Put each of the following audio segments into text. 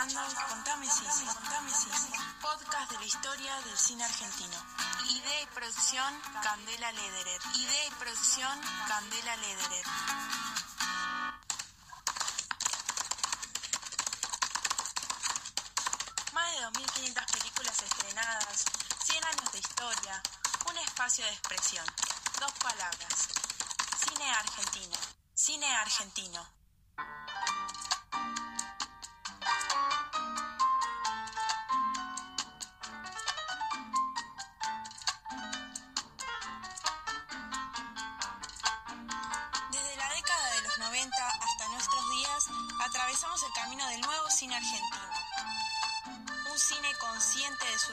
escuchando Contame Cine, podcast de la historia del cine argentino. Idea y producción Candela Lederer. Idea y producción Candela Lederer. Más de 2.500 películas estrenadas, 100 años de historia, un espacio de expresión, dos palabras. Cine argentino. Cine argentino.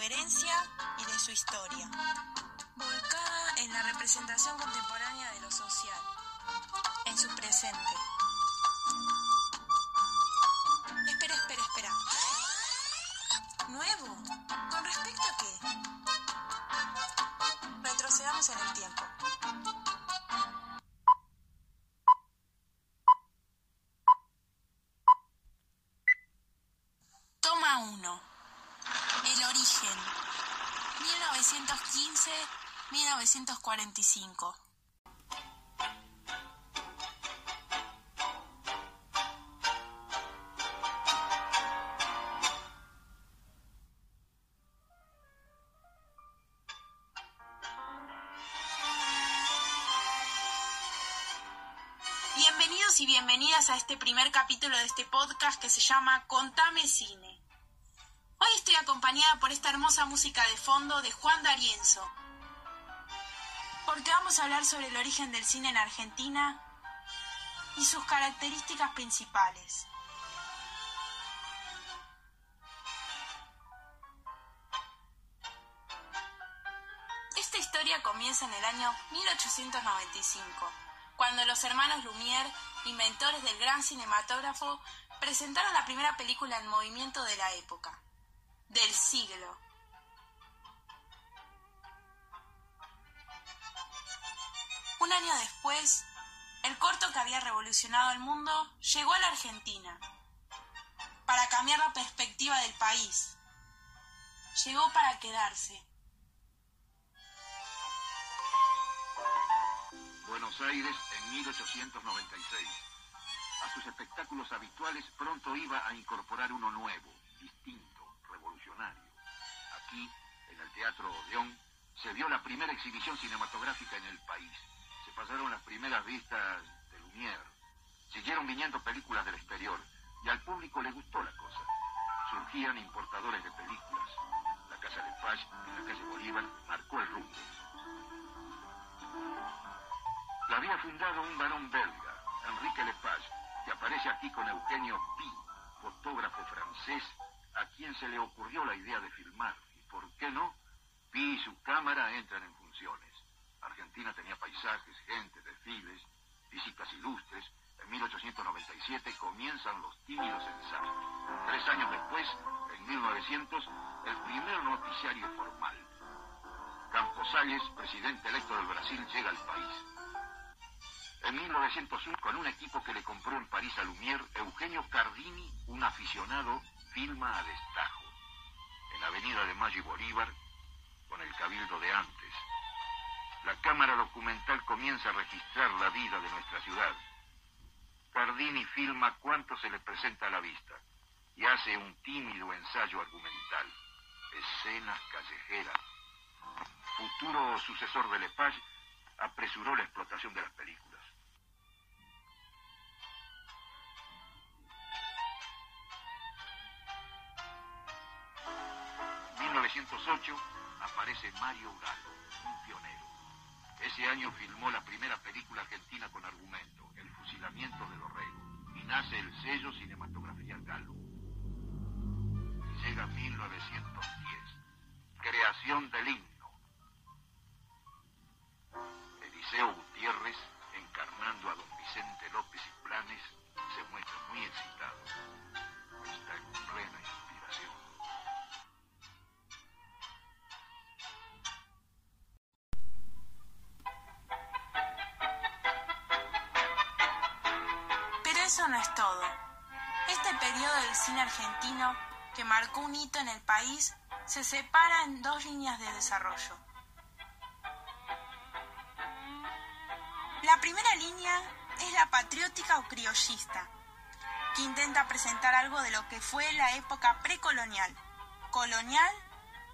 Y de su historia. Volcada en la representación contemporánea de lo social, en su presente. Espera, espera, espera. ¿Nuevo? ¿Con respecto a qué? Retrocedamos en el tiempo. 1915-1945. Bienvenidos y bienvenidas a este primer capítulo de este podcast que se llama Contame Cine. Hoy estoy acompañada por esta hermosa música de fondo de Juan D'Arienzo. Porque vamos a hablar sobre el origen del cine en Argentina y sus características principales. Esta historia comienza en el año 1895, cuando los hermanos Lumière, inventores del gran cinematógrafo, presentaron la primera película en movimiento de la época, del siglo. Un año después, el corto que había revolucionado el mundo llegó a la Argentina para cambiar la perspectiva del país. Llegó para quedarse. Buenos Aires en 1896. A sus espectáculos habituales pronto iba a incorporar uno nuevo, distinto, revolucionario. Aquí, en el Teatro Odeón, se vio la primera exhibición cinematográfica en el país. Pasaron las primeras vistas de Lumière. Siguieron viniendo películas del exterior y al público le gustó la cosa. Surgían importadores de películas. La Casa de Paz, en la calle Bolívar, marcó el rumbo. La había fundado un varón belga, Enrique Lepage, que aparece aquí con Eugenio Pi, fotógrafo francés, a quien se le ocurrió la idea de filmar. ¿Y por qué no? Pi y su cámara entran en funciones. Argentina tenía paisajes, gente, desfiles, visitas ilustres. En 1897 comienzan los tímidos ensayos. Tres años después, en 1900, el primer noticiario formal. Campos Salles, presidente electo del Brasil, llega al país. En 1901, con un equipo que le compró en París a Lumière, Eugenio Cardini, un aficionado, filma a destajo. En la avenida de y Bolívar, con el cabildo de antes. La cámara documental comienza a registrar la vida de nuestra ciudad. Cardini filma cuánto se le presenta a la vista y hace un tímido ensayo argumental. Escenas callejeras. Futuro sucesor de Lepage apresuró la explotación de las películas. 1908 aparece Mario Galo, un pionero. Ese año filmó la primera película argentina con argumento, El fusilamiento de Dorrego, y nace el sello Cinematografía Galo. Llega 1910, creación del himno. Eliseo Gutiérrez, encarnando a don Vicente López y Planes, se muestra muy excitado. Está en plena inspiración. Argentino, que marcó un hito en el país, se separa en dos líneas de desarrollo. La primera línea es la patriótica o criollista, que intenta presentar algo de lo que fue la época precolonial, colonial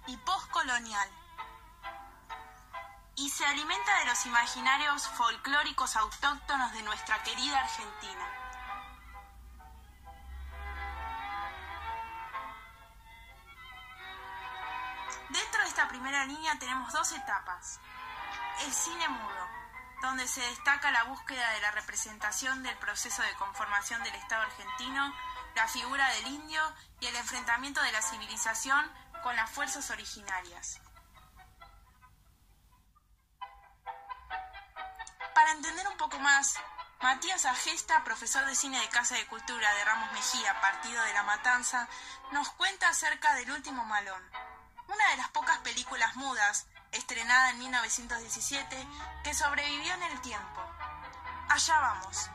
y postcolonial. Y se alimenta de los imaginarios folclóricos autóctonos de nuestra querida Argentina. Línea tenemos dos etapas. El cine mudo, donde se destaca la búsqueda de la representación del proceso de conformación del Estado argentino, la figura del indio y el enfrentamiento de la civilización con las fuerzas originarias. Para entender un poco más, Matías Agesta, profesor de cine de Casa de Cultura de Ramos Mejía, partido de La Matanza, nos cuenta acerca del último malón, una de las pocas películas mudas estrenada en 1917, que sobrevivió en el tiempo. Allá vamos.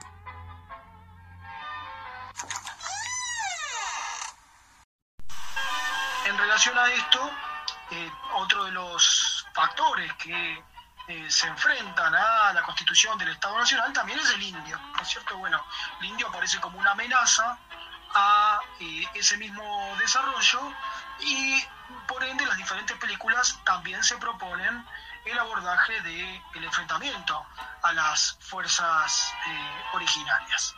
En relación a esto, eh, otro de los factores que eh, se enfrentan a la constitución del Estado Nacional también es el indio, ¿no es cierto? Bueno, el indio aparece como una amenaza a eh, ese mismo desarrollo y por ende las diferentes películas también se proponen el abordaje del enfrentamiento a las fuerzas eh, originarias.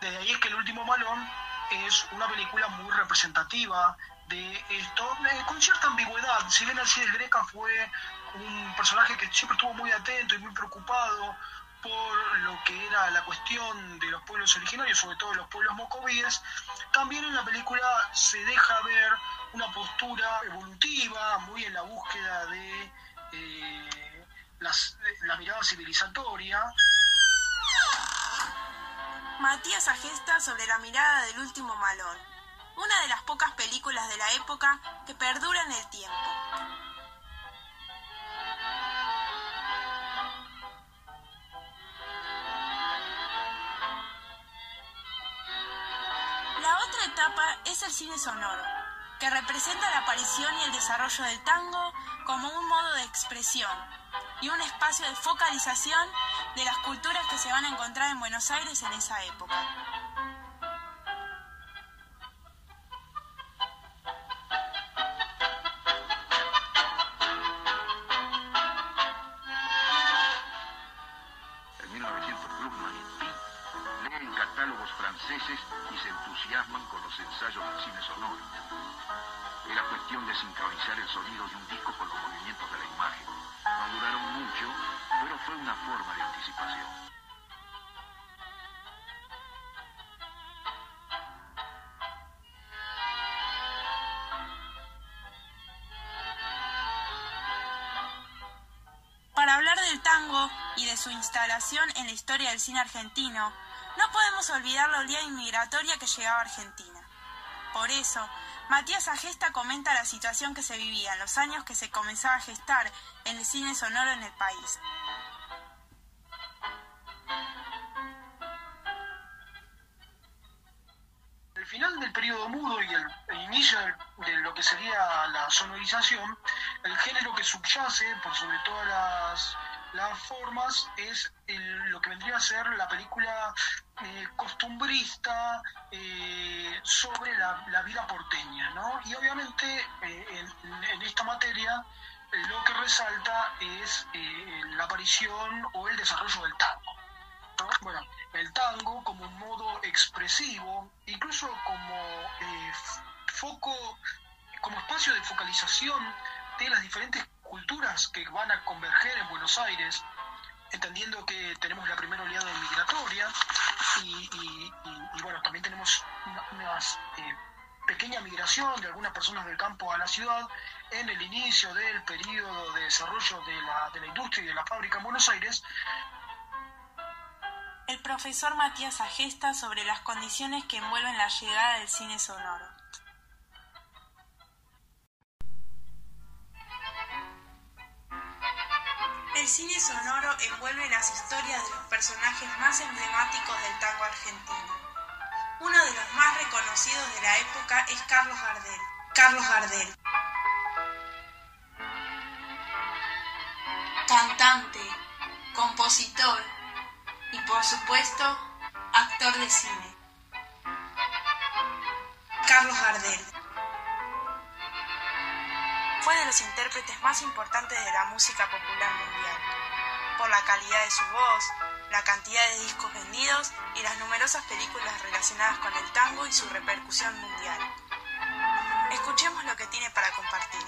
Desde ahí es que El último malón es una película muy representativa de esto, eh, con cierta ambigüedad. Si bien Alcides Greca fue un personaje que siempre estuvo muy atento y muy preocupado por lo que era la cuestión de los pueblos originarios, sobre todo los pueblos mocovíes, también en la película se deja ver una postura evolutiva, muy en la búsqueda de eh, la mirada civilizatoria. Matías Agesta sobre la mirada del último malón, una de las pocas películas de la época que perdura en el tiempo. Etapa es el cine sonoro, que representa la aparición y el desarrollo del tango como un modo de expresión y un espacio de focalización de las culturas que se van a encontrar en Buenos Aires en esa época. Y se entusiasman con los ensayos del cine sonoro. Era cuestión de sincronizar el sonido de un disco con los movimientos de la imagen. No duraron mucho, pero fue una forma de anticipación. Para hablar del tango y de su instalación en la historia del cine argentino, no podemos olvidar la oleada inmigratoria que llegaba a Argentina. Por eso, Matías Agesta comenta la situación que se vivía en los años que se comenzaba a gestar en el cine sonoro en el país. El final del periodo mudo y el, inicio de lo que sería la sonorización, el género que subyace por sobre todas las las formas es lo que vendría a ser la película eh, costumbrista eh, sobre la, vida porteña, ¿no? Y obviamente eh, en, esta materia lo que resalta es la aparición o el desarrollo del tango. Bueno, el tango como un modo expresivo, incluso como foco, como espacio de focalización de las diferentes culturas que van a converger en Buenos Aires, entendiendo que tenemos la primera oleada migratoria y, bueno, también tenemos una, eh, pequeña migración de algunas personas del campo a la ciudad en el inicio del periodo de desarrollo de la, de la industria y de la fábrica en Buenos Aires. El profesor Matías Agesta sobre las condiciones que envuelven la llegada del cine sonoro. El cine sonoro envuelve las historias de los personajes más emblemáticos del tango argentino. Uno de los más reconocidos de la época es Carlos Gardel. Carlos Gardel. Cantante, compositor y por supuesto actor de cine. Carlos Gardel. Fue de los intérpretes más importantes de la música popular mundial, por la calidad de su voz, la cantidad de discos vendidos y las numerosas películas relacionadas con el tango y su repercusión mundial. Escuchemos lo que tiene para compartir.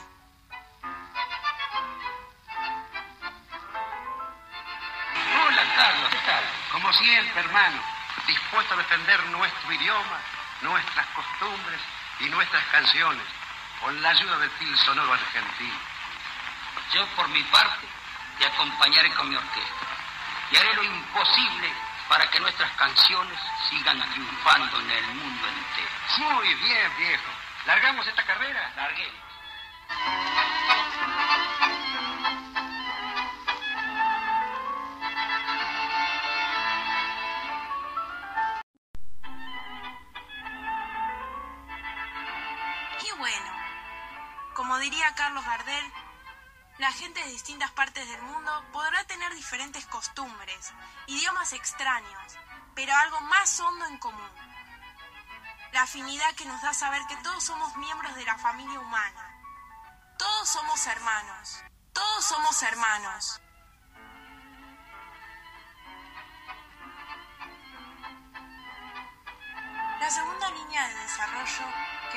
Hola Carlos, ¿qué tal? Como siempre, hermano, dispuesto a defender nuestro idioma, nuestras costumbres y nuestras canciones, con la ayuda del fil sonoro argentino. Yo, por mi parte, te acompañaré con mi orquesta y haré lo imposible para que nuestras canciones sigan triunfando en el mundo entero. Muy bien, viejo. ¿Largamos esta carrera? Larguemos. Diría Carlos Gardel, la gente de distintas partes del mundo podrá tener diferentes costumbres, idiomas extraños, pero algo más hondo en común. La afinidad que nos da saber que todos somos miembros de la familia humana. Todos somos hermanos. Todos somos hermanos. La segunda línea de desarrollo,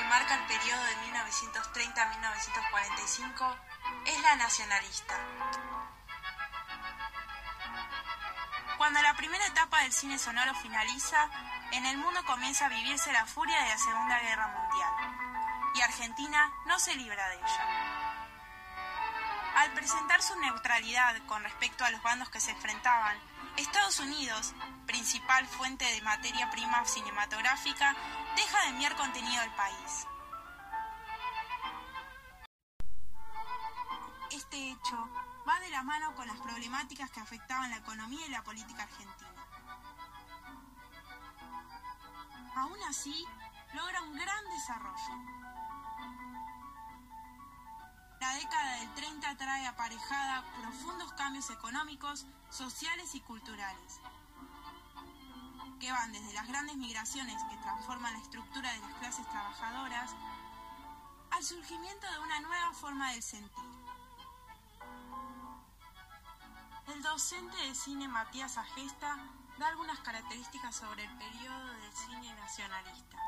que marca el periodo de 1930 a 1945, es la nacionalista. Cuando la primera etapa del cine sonoro finaliza, en el mundo comienza a vivirse la furia de la Segunda Guerra Mundial, y Argentina no se libra de ella. Al presentar su neutralidad con respecto a los bandos que se enfrentaban, Estados Unidos, principal fuente de materia prima cinematográfica, deja de enviar contenido al país. Este hecho va de la mano con las problemáticas que afectaban la economía y la política argentina. Aún así, logra un gran desarrollo. Década del 30 trae aparejada profundos cambios económicos, sociales y culturales, que van desde las grandes migraciones que transforman la estructura de las clases trabajadoras al surgimiento de una nueva forma del sentir. El docente de cine Matías Agesta da algunas características sobre el periodo del cine nacionalista.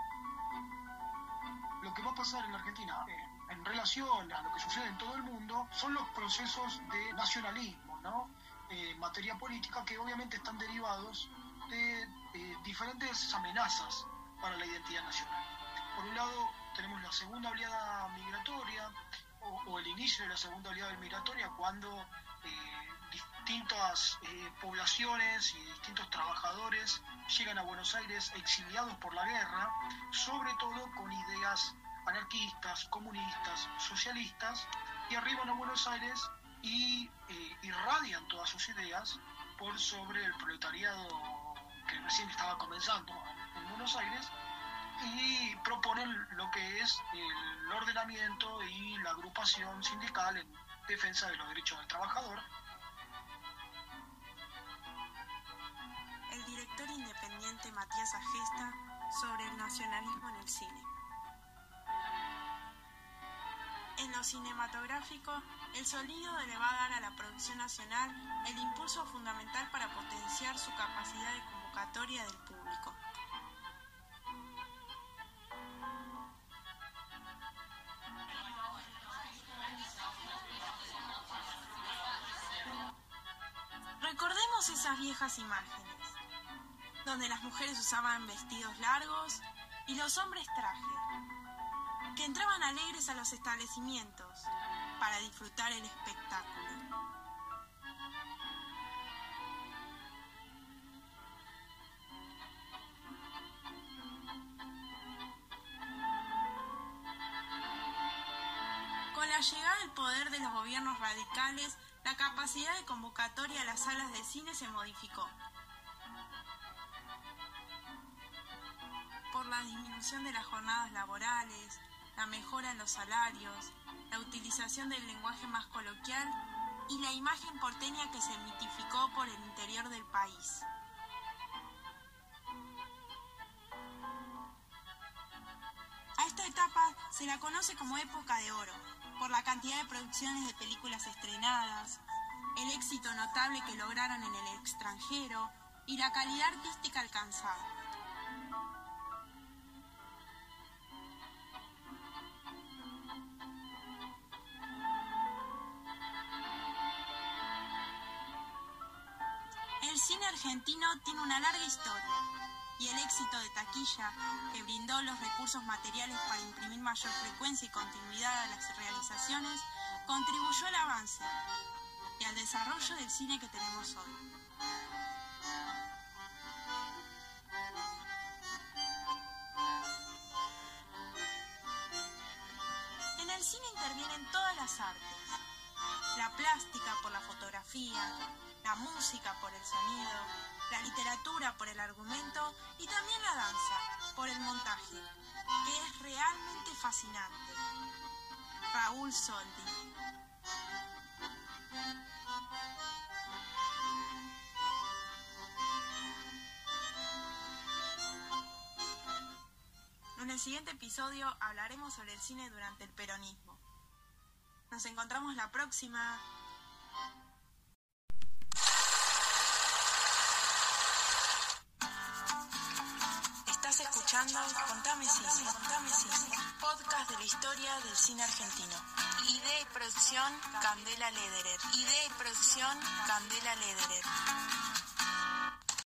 Lo que va a pasar en Argentina eh, en relación a lo que sucede en todo el mundo son los procesos de nacionalismo, ¿no? Eh, materia política que obviamente están derivados de eh, diferentes amenazas para la identidad nacional. Por un lado tenemos la segunda oleada migratoria o, el inicio de la segunda oleada migratoria cuando eh, distintas eh, poblaciones y distintos trabajadores llegan a Buenos Aires exiliados por la guerra, sobre todo con ideas anarquistas, comunistas, socialistas, y arriban a Buenos Aires y eh, irradian todas sus ideas por sobre el proletariado que recién estaba comenzando en Buenos Aires y proponen lo que es el ordenamiento y la agrupación sindical en defensa de los derechos del trabajador. El director independiente Matías Agesta sobre el nacionalismo en el cine. En lo cinematográfico, el sonido le va a dar a la producción nacional el impulso fundamental para potenciar su capacidad de convocatoria del público. Recordemos esas viejas imágenes, donde las mujeres usaban vestidos largos y los hombres traje, entraban alegres a los establecimientos para disfrutar el espectáculo. Con la llegada del poder de los gobiernos radicales, la capacidad de convocatoria a las salas de cine se modificó. Por la disminución de las jornadas laborales, la mejora en los salarios, la utilización del lenguaje más coloquial y la imagen porteña que se mitificó por el interior del país. A esta etapa se la conoce como época de oro, por la cantidad de producciones de películas estrenadas, el éxito notable que lograron en el extranjero y la calidad artística alcanzada. Argentino tiene una larga historia y el éxito de taquilla, que brindó los recursos materiales para imprimir mayor frecuencia y continuidad a las realizaciones, contribuyó al avance y al desarrollo del cine que tenemos hoy. En el cine intervienen todas las artes, la plástica por la fotografía, la música por el sonido, la literatura por el argumento y también la danza por el montaje, que es realmente fascinante. Raúl Soldi. En el siguiente episodio hablaremos sobre el cine durante el peronismo. Nos encontramos la próxima. Escuchando Contame Cine, Contame Cine, podcast de la historia del cine argentino. Idea y producción Candela Lederer. Idea y producción Candela Lederer.